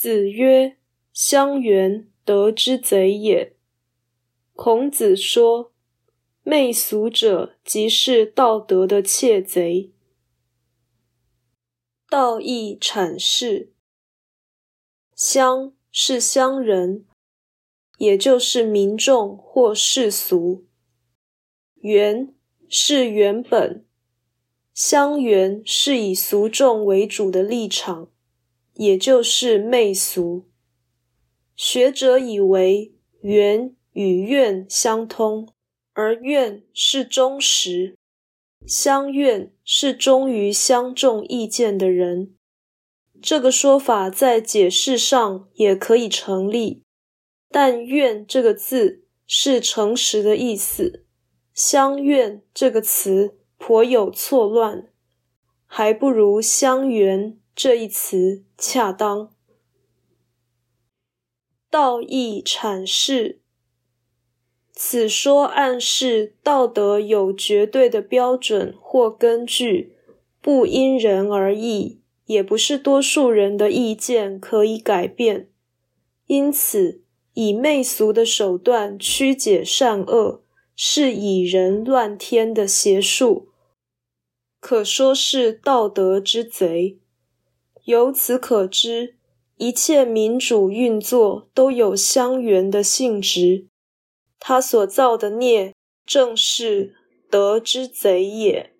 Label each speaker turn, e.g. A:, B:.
A: 子曰：“乡原，德之贼也。”孔子说：“媚俗者，即是道德的窃贼。”道义阐释：乡是乡人，也就是民众或世俗；原是原本。乡原是以俗众为主的立场，也就是媚俗。学者以为缘与怨相通，而怨是忠实，相愿是忠于相中意见的人。这个说法在解释上也可以成立，但愿这个字是诚实的意思，相愿这个词。颇有错乱，还不如“相缘”这一词恰当。道义阐释，此说暗示道德有绝对的标准或根据，不因人而异，也不是多数人的意见可以改变。因此，以媚俗的手段曲解善恶，是以人乱天的邪术。可说是道德之贼。由此可知，一切民主运作都有相缘的性质。他所造的孽，正是德之贼也。